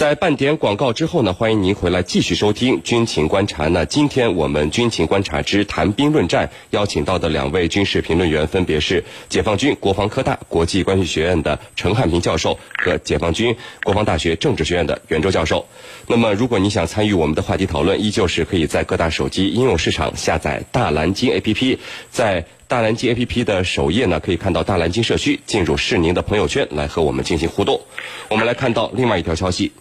在半点广告之后呢，欢迎您回来继续收听军情观察。那今天我们军情观察之谈兵论战邀请到的两位军事评论员分别是解放军国防科大国际关系学院的陈汉平教授和解放军国防大学政治学院的袁周教授。那么，如果你想参与我们的话题讨论，依旧是可以在各大手机应用市场下载大蓝鲸 APP，在大蓝鲸 APP 的首页呢，可以看到大蓝鲸社区，进入是您的朋友圈来和我们进行互动。我们来看到另外一条消息。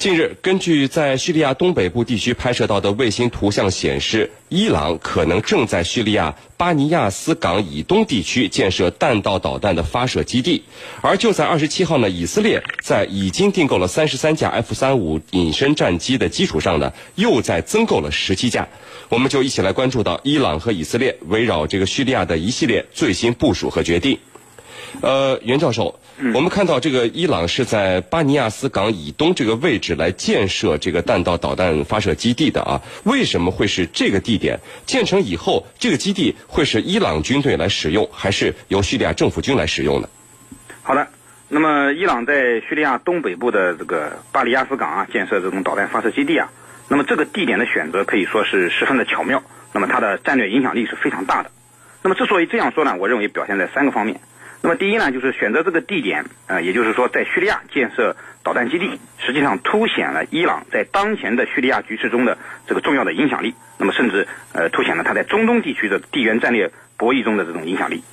近日，根据在叙利亚东北部地区拍摄到的卫星图像显示，伊朗可能正在叙利亚巴尼亚斯港以东地区建设弹道导弹的发射基地。而就在二十七号呢，以色列在已经订购了三十三架 F 三五隐身战机的基础上呢，又在增购了十七架。我们就一起来关注到伊朗和以色列围绕这个叙利亚的一系列最新部署和决定。呃，袁教授，我们看到这个伊朗是在巴尼亚斯港以东这个位置来建设这个弹道导弹发射基地的啊？为什么会是这个地点？建成以后，这个基地会是伊朗军队来使用，还是由叙利亚政府军来使用呢？好的，那么伊朗在叙利亚东北部的这个巴尼亚斯港啊，建设这种导弹发射基地啊，那么这个地点的选择可以说是十分的巧妙，那么它的战略影响力是非常大的。那么之所以这样说呢，我认为表现在三个方面。那么第一呢，就是选择这个地点，呃，也就是说在叙利亚建设导弹基地，实际上凸显了伊朗在当前的叙利亚局势中的这个重要的影响力。那么甚至呃，凸显了它在中东地区的地缘战略博弈中的这种影响力。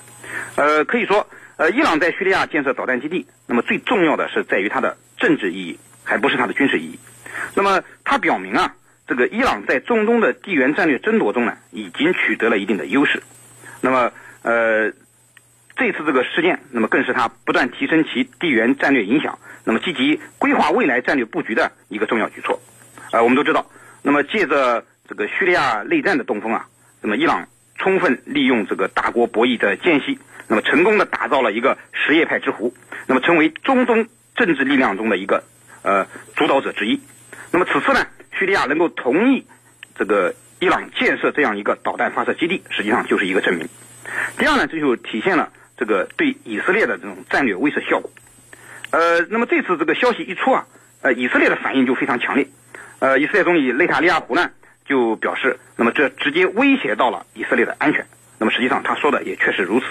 呃，可以说，呃，伊朗在叙利亚建设导弹基地，那么最重要的是在于它的政治意义，还不是它的军事意义。那么它表明啊，这个伊朗在中东的地缘战略争夺中呢，已经取得了一定的优势。那么呃。这次这个事件，那么更是他不断提升其地缘战略影响，那么积极规划未来战略布局的一个重要举措。呃，我们都知道，那么借着这个叙利亚内战的东风啊，那么伊朗充分利用这个大国博弈的间隙，那么成功的打造了一个什叶派之湖，那么成为中东政治力量中的一个呃主导者之一。那么此次呢，叙利亚能够同意这个伊朗建设这样一个导弹发射基地，实际上就是一个证明。第二呢，这就体现了。这个对以色列的这种战略威慑效果，呃，那么这次这个消息一出啊，呃，以色列的反应就非常强烈，呃，以色列总理内塔尼亚胡呢就表示，那么这直接威胁到了以色列的安全。那么实际上他说的也确实如此。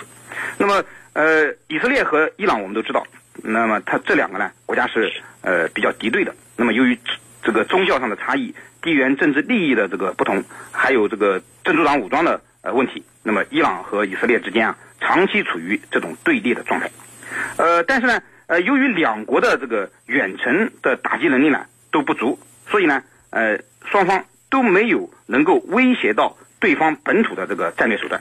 那么呃，以色列和伊朗我们都知道，那么他这两个呢国家是呃比较敌对的。那么由于这个宗教上的差异、地缘政治利益的这个不同，还有这个真主党武装的呃问题，那么伊朗和以色列之间啊。长期处于这种对立的状态，呃，但是呢，呃，由于两国的这个远程的打击能力呢都不足，所以呢，呃，双方都没有能够威胁到对方本土的这个战略手段。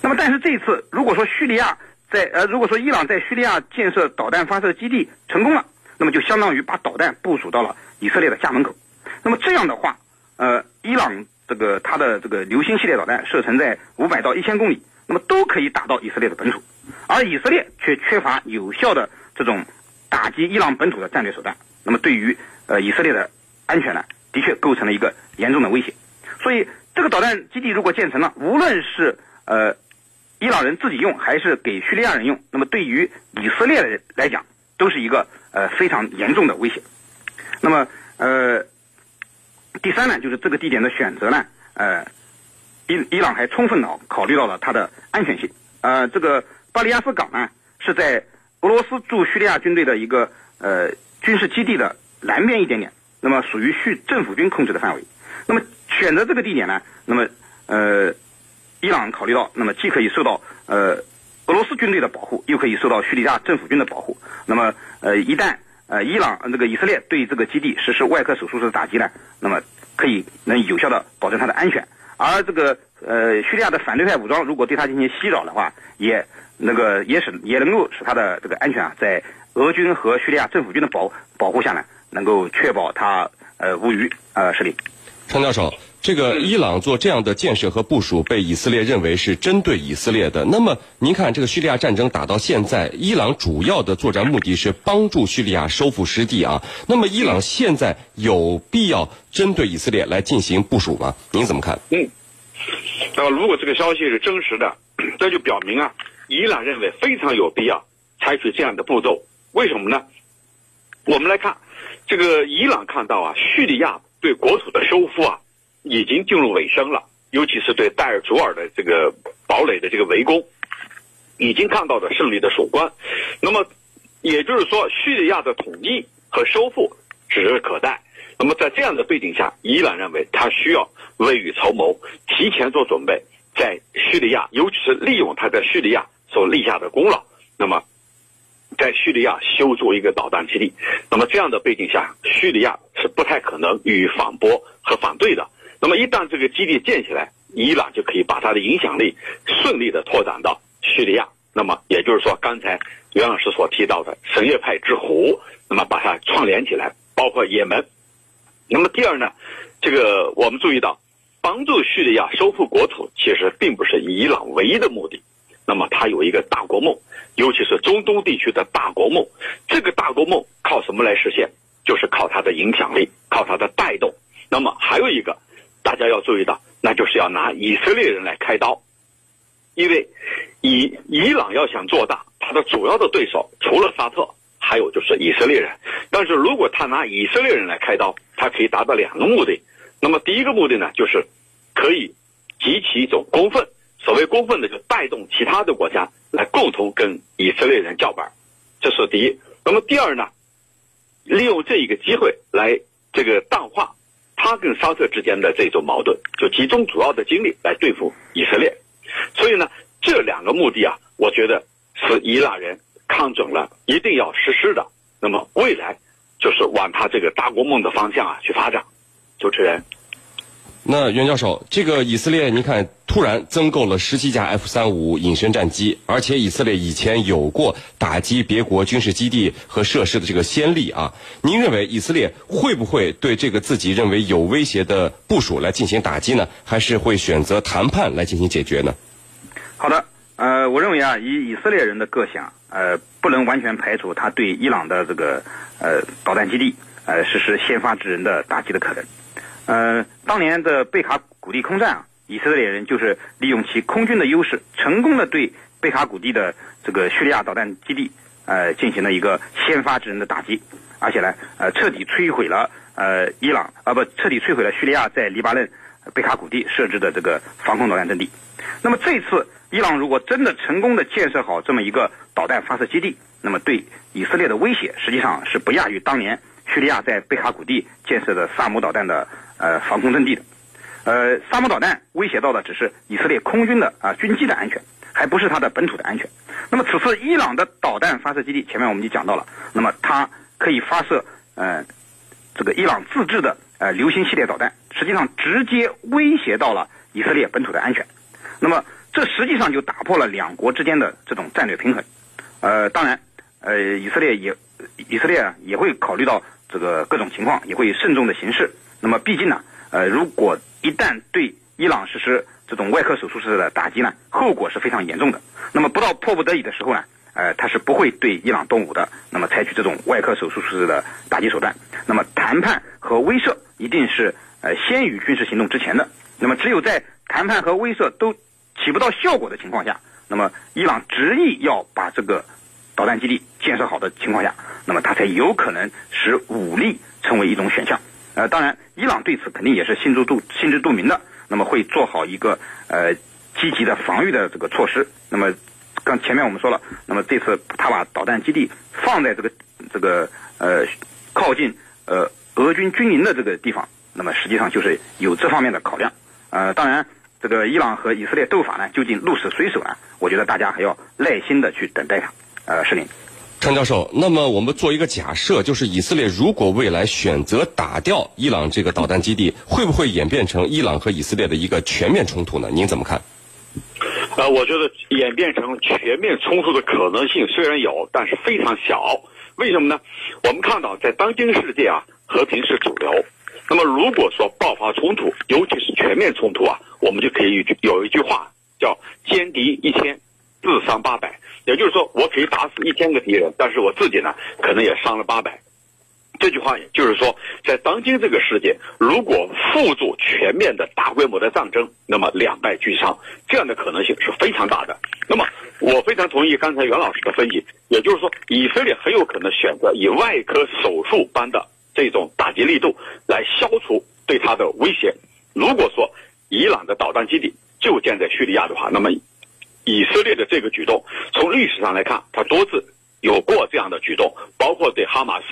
那么，但是这一次，如果说叙利亚在呃，如果说伊朗在叙利亚建设导弹发射基地成功了，那么就相当于把导弹部署到了以色列的家门口。那么这样的话，呃，伊朗这个它的这个流星系列导弹射程在五百到一千公里。那么都可以打到以色列的本土，而以色列却缺乏有效的这种打击伊朗本土的战略手段。那么对于呃以色列的安全呢，的确构成了一个严重的威胁。所以这个导弹基地如果建成了，无论是呃伊朗人自己用，还是给叙利亚人用，那么对于以色列人来讲，都是一个呃非常严重的威胁。那么呃第三呢，就是这个地点的选择呢，呃。伊伊朗还充分的考虑到了它的安全性。呃，这个巴利亚斯港呢是在俄罗斯驻叙利亚军队的一个呃军事基地的南边一点点，那么属于叙政府军控制的范围。那么选择这个地点呢，那么呃，伊朗考虑到，那么既可以受到呃俄罗斯军队的保护，又可以受到叙利亚政府军的保护。那么呃，一旦呃伊朗这个以色列对这个基地实施外科手术式的打击呢，那么可以能有效的保证它的安全。而这个呃叙利亚的反对派武装如果对他进行袭扰的话，也那个也使也能够使他的这个安全啊，在俄军和叙利亚政府军的保保护下呢，能够确保他呃无虞呃胜利。陈教授，这个伊朗做这样的建设和部署，被以色列认为是针对以色列的。那么您看，这个叙利亚战争打到现在，伊朗主要的作战目的是帮助叙利亚收复失地啊。那么伊朗现在有必要针对以色列来进行部署吗？您怎么看？嗯，那么如果这个消息是真实的，这就表明啊，伊朗认为非常有必要采取这样的步骤。为什么呢？我们来看，这个伊朗看到啊，叙利亚对国土的收复啊，已经进入尾声了，尤其是对代尔祖尔的这个堡垒的这个围攻，已经看到了胜利的曙光。那么，也就是说，叙利亚的统一和收复指日可待。那么，在这样的背景下，伊朗认为他需要未雨绸缪，提前做准备，在叙利亚，尤其是利用他在叙利亚所立下的功劳，那么。在叙利亚修筑一个导弹基地，那么这样的背景下，叙利亚是不太可能予以反驳和反对的。那么一旦这个基地建起来，伊朗就可以把它的影响力顺利的拓展到叙利亚。那么也就是说，刚才袁老师所提到的什叶派之湖，那么把它串联起来，包括也门。那么第二呢，这个我们注意到，帮助叙利亚收复国土，其实并不是伊朗唯一的目的。那么它有一个大国梦。尤其是中东地区的大国梦，这个大国梦靠什么来实现？就是靠它的影响力，靠它的带动。那么还有一个，大家要注意到，那就是要拿以色列人来开刀，因为以伊朗要想做大，它的主要的对手除了沙特，还有就是以色列人。但是如果他拿以色列人来开刀，他可以达到两个目的。那么第一个目的呢，就是可以激起一种公愤。所谓公愤呢，就带动其他的国家来共同跟以色列人叫板，这是第一。那么第二呢，利用这一个机会来这个淡化他跟沙特之间的这种矛盾，就集中主要的精力来对付以色列。所以呢，这两个目的啊，我觉得是伊朗人看准了，一定要实施的。那么未来就是往他这个大国梦的方向啊去发展。主持人。那袁教授，这个以色列，您看突然增购了十七架 F 三五隐身战机，而且以色列以前有过打击别国军事基地和设施的这个先例啊。您认为以色列会不会对这个自己认为有威胁的部署来进行打击呢？还是会选择谈判来进行解决呢？好的，呃，我认为啊，以以色列人的个性，呃，不能完全排除他对伊朗的这个呃导弹基地呃实施先发制人的打击的可能。呃，当年的贝卡谷地空战啊，以色列人就是利用其空军的优势，成功的对贝卡谷地的这个叙利亚导弹基地，呃，进行了一个先发制人的打击，而且呢，呃，彻底摧毁了呃伊朗啊不，彻底摧毁了叙利亚在黎巴嫩贝卡谷地设置的这个防空导弹阵地。那么这次伊朗如果真的成功的建设好这么一个导弹发射基地，那么对以色列的威胁实际上是不亚于当年叙利亚在贝卡谷地建设的萨姆导弹的。呃，防空阵地的，呃，萨姆导弹威胁到的只是以色列空军的啊军机的安全，还不是它的本土的安全。那么此次伊朗的导弹发射基地，前面我们就讲到了，那么它可以发射呃这个伊朗自制的呃流星系列导弹，实际上直接威胁到了以色列本土的安全。那么这实际上就打破了两国之间的这种战略平衡。呃，当然，呃，以色列也以色列也会考虑到这个各种情况，也会慎重的行事。那么，毕竟呢，呃，如果一旦对伊朗实施这种外科手术式的打击呢，后果是非常严重的。那么，不到迫不得已的时候呢，呃，他是不会对伊朗动武的。那么，采取这种外科手术式的打击手段。那么，谈判和威慑一定是呃先于军事行动之前的。那么，只有在谈判和威慑都起不到效果的情况下，那么伊朗执意要把这个导弹基地建设好的情况下，那么他才有可能使武力成为一种选项。呃，当然，伊朗对此肯定也是心知肚心知肚明的，那么会做好一个呃积极的防御的这个措施。那么，刚前面我们说了，那么这次他把导弹基地放在这个这个呃靠近呃俄军军营的这个地方，那么实际上就是有这方面的考量。呃，当然，这个伊朗和以色列斗法呢，究竟鹿死谁手呢？我觉得大家还要耐心的去等待它。呃，是您。张教授，那么我们做一个假设，就是以色列如果未来选择打掉伊朗这个导弹基地，会不会演变成伊朗和以色列的一个全面冲突呢？您怎么看？呃，我觉得演变成全面冲突的可能性虽然有，但是非常小。为什么呢？我们看到在当今世界啊，和平是主流。那么如果说爆发冲突，尤其是全面冲突啊，我们就可以有一句话叫“歼敌一千，自伤八百”。也就是说，我可以打死一千个敌人，但是我自己呢，可能也伤了八百。这句话就是说，在当今这个世界，如果付诸全面的大规模的战争，那么两败俱伤，这样的可能性是非常大的。那么，我非常同意刚才袁老师的分析，也就是说，以色列很有可能选择以外科手术般的这种打击力度来消除对他的威胁。如果说伊朗的导弹基地就建在叙利亚的话，那么以色列的这个举动，从历史上来看，他多次。有过这样的举动，包括对哈马斯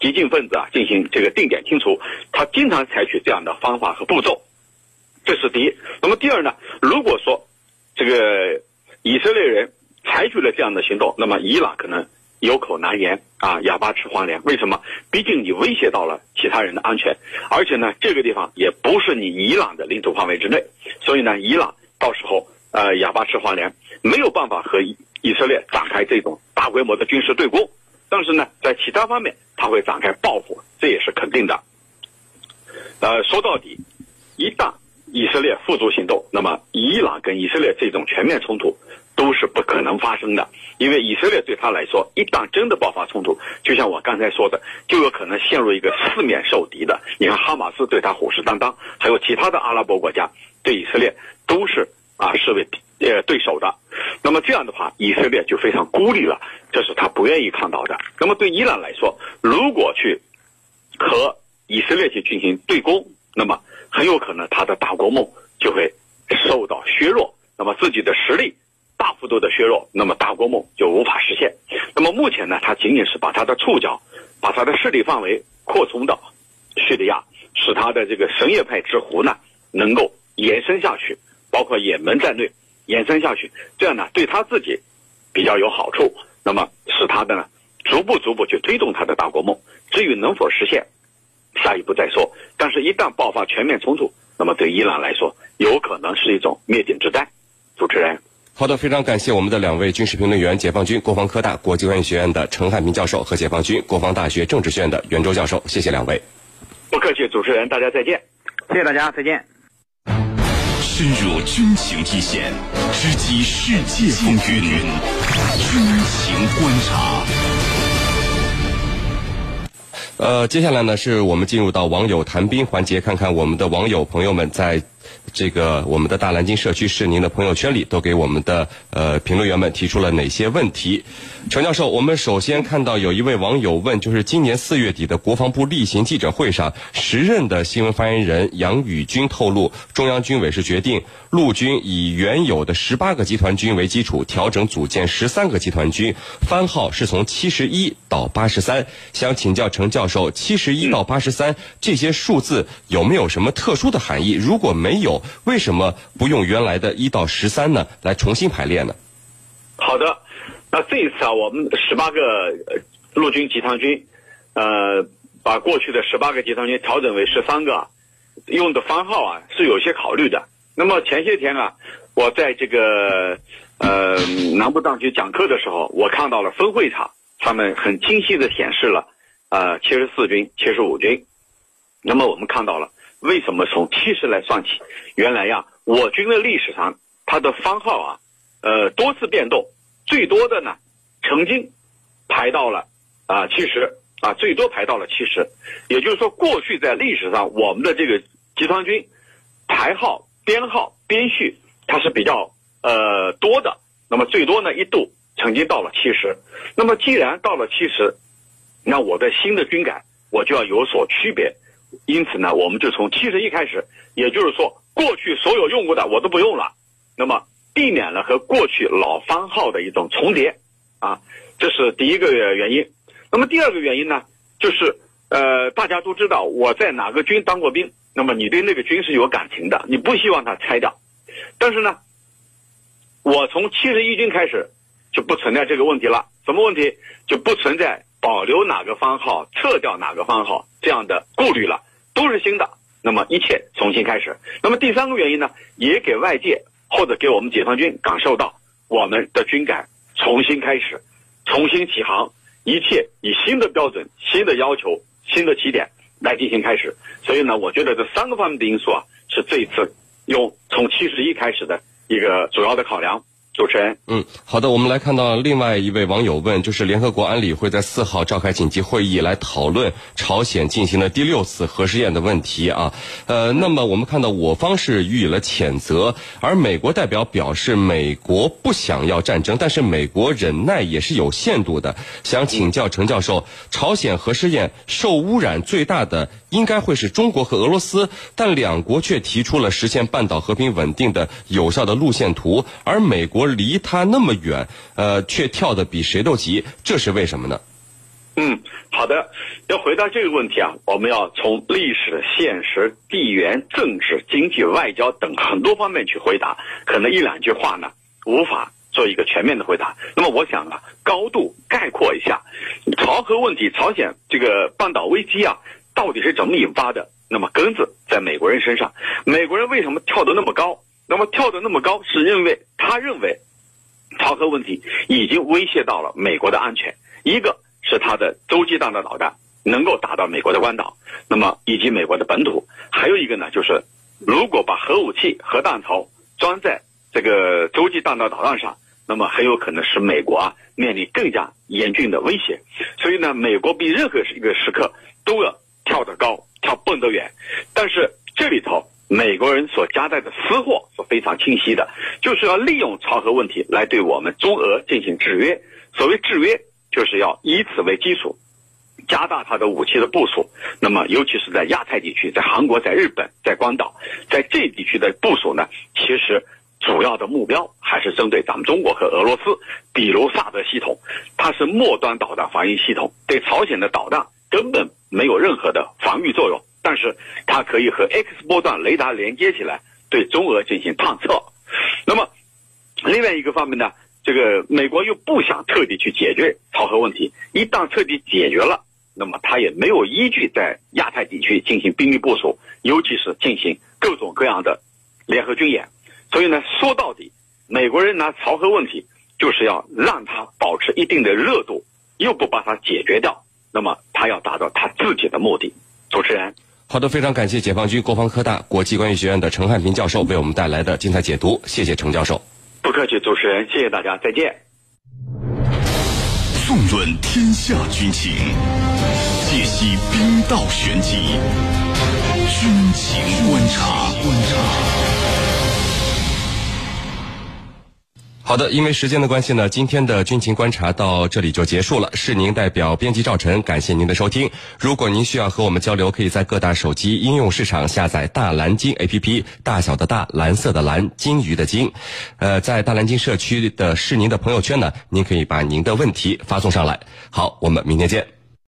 激进分子啊进行这个定点清除，他经常采取这样的方法和步骤，这是第一。那么第二呢？如果说这个以色列人采取了这样的行动，那么伊朗可能有口难言啊，哑巴吃黄连。为什么？毕竟你威胁到了其他人的安全，而且呢，这个地方也不是你伊朗的领土范围之内，所以呢，伊朗到时候呃哑巴吃黄连，没有办法和以色列展开这种。大规模的军事对攻，但是呢，在其他方面他会展开报复，这也是肯定的。呃，说到底，一旦以色列付诸行动，那么伊朗跟以色列这种全面冲突都是不可能发生的，因为以色列对他来说，一旦真的爆发冲突，就像我刚才说的，就有可能陷入一个四面受敌的。你看，哈马斯对他虎视眈眈，还有其他的阿拉伯国家对以色列都是啊视为呃对手的。那么这样的话，以色列就非常孤立了，这是他不愿意看到的。那么对伊朗来说，如果去和以色列去进行对攻，那么很有可能他的大国梦就会受到削弱，那么自己的实力大幅度的削弱，那么大国梦就无法实现。那么目前呢，他仅仅是把他的触角，把他的势力范围扩充到叙利亚，使他的这个什叶派之湖呢能够延伸下去，包括也门战内。延伸下去，这样呢对他自己比较有好处，那么使他的呢逐步逐步去推动他的大国梦。至于能否实现，下一步再说。但是，一旦爆发全面冲突，那么对伊朗来说，有可能是一种灭顶之灾。主持人，好的，非常感谢我们的两位军事评论员：解放军国防科大国际关系学院的陈汉民教授和解放军国防大学政治学院的袁周教授。谢谢两位。不客气，主持人，大家再见。谢谢大家，再见。深入军情一线，直击世界风云，军情观察。呃，接下来呢，是我们进入到网友谈兵环节，看看我们的网友朋友们在。这个我们的大蓝鲸社区是您的朋友圈里都给我们的呃评论员们提出了哪些问题？陈教授，我们首先看到有一位网友问，就是今年四月底的国防部例行记者会上，时任的新闻发言人杨宇军透露，中央军委是决定陆军以原有的十八个集团军为基础，调整组建十三个集团军，番号是从七十一到八十三。想请教陈教授，七十一到八十三这些数字有没有什么特殊的含义？如果没有，为什么不用原来的一到十三呢？来重新排列呢？好的，那这一次啊，我们十八个陆军集团军，呃，把过去的十八个集团军调整为十三个，用的番号啊是有些考虑的。那么前些天啊，我在这个呃南部当局讲课的时候，我看到了分会场他们很清晰的显示了呃七十四军、七十五军。那么我们看到了。为什么从七十来算起？原来呀，我军的历史上它的番号啊，呃，多次变动，最多的呢，曾经排到了啊七十啊，最多排到了七十。也就是说，过去在历史上，我们的这个集团军排号、编号、编序，它是比较呃多的。那么最多呢，一度曾经到了七十。那么既然到了七十，那我的新的军改我就要有所区别。因此呢，我们就从七十一开始，也就是说，过去所有用过的我都不用了，那么避免了和过去老番号的一种重叠，啊，这是第一个原因。那么第二个原因呢，就是呃，大家都知道我在哪个军当过兵，那么你对那个军是有感情的，你不希望它拆掉。但是呢，我从七十一军开始就不存在这个问题了，什么问题就不存在。保留哪个番号，撤掉哪个番号，这样的顾虑了，都是新的。那么一切重新开始。那么第三个原因呢，也给外界或者给我们解放军感受到我们的军改重新开始，重新起航，一切以新的标准、新的要求、新的起点来进行开始。所以呢，我觉得这三个方面的因素啊，是这一次用从七十一开始的一个主要的考量。主持人，嗯，好的，我们来看到另外一位网友问，就是联合国安理会在四号召开紧急会议来讨论朝鲜进行的第六次核试验的问题啊，呃，那么我们看到我方是予以了谴责，而美国代表表示美国不想要战争，但是美国忍耐也是有限度的。想请教程教授，朝鲜核试验受污染最大的应该会是中国和俄罗斯，但两国却提出了实现半岛和平稳定的有效的路线图，而美国。离他那么远，呃，却跳得比谁都急，这是为什么呢？嗯，好的。要回答这个问题啊，我们要从历史、现实、地缘政治、经济、外交等很多方面去回答。可能一两句话呢，无法做一个全面的回答。那么，我想啊，高度概括一下，朝核问题、朝鲜这个半岛危机啊，到底是怎么引发的？那么根子在美国人身上。美国人为什么跳得那么高？那么跳得那么高，是因为他认为，朝核问题已经威胁到了美国的安全。一个是他的洲际弹道导弹能够打到美国的关岛，那么以及美国的本土；还有一个呢，就是如果把核武器、核弹头装在这个洲际弹道导弹上，那么很有可能使美国啊面临更加严峻的威胁。所以呢，美国比任何一个时刻都要跳得高、跳蹦得远。但是这里头。美国人所夹带的私货非常清晰的，就是要利用朝核问题来对我们中俄进行制约。所谓制约，就是要以此为基础，加大它的武器的部署。那么，尤其是在亚太地区，在韩国、在日本、在关岛，在这地区的部署呢，其实主要的目标还是针对咱们中国和俄罗斯。比如萨德系统，它是末端导弹防御系统，对朝鲜的导弹根本没有任何的防御作用。但是它可以和 X 波段雷达连接起来，对中俄进行探测。那么，另外一个方面呢，这个美国又不想彻底去解决朝核问题。一旦彻底解决了，那么他也没有依据在亚太地区进行兵力部署，尤其是进行各种各样的联合军演。所以呢，说到底，美国人拿朝核问题就是要让它保持一定的热度，又不把它解决掉，那么他要达到他自己的目的。主持人。好的，非常感谢解放军国防科大国际关系学院的陈汉平教授为我们带来的精彩解读，谢谢陈教授。不客气，主持人，谢谢大家，再见。纵论天下军情，解析兵道玄机，军情观察。好的，因为时间的关系呢，今天的军情观察到这里就结束了。是您代表编辑赵晨，感谢您的收听。如果您需要和我们交流，可以在各大手机应用市场下载大蓝鲸 APP，大小的大，蓝色的蓝，鲸鱼的鲸。呃，在大蓝鲸社区的是您的朋友圈呢，您可以把您的问题发送上来。好，我们明天见。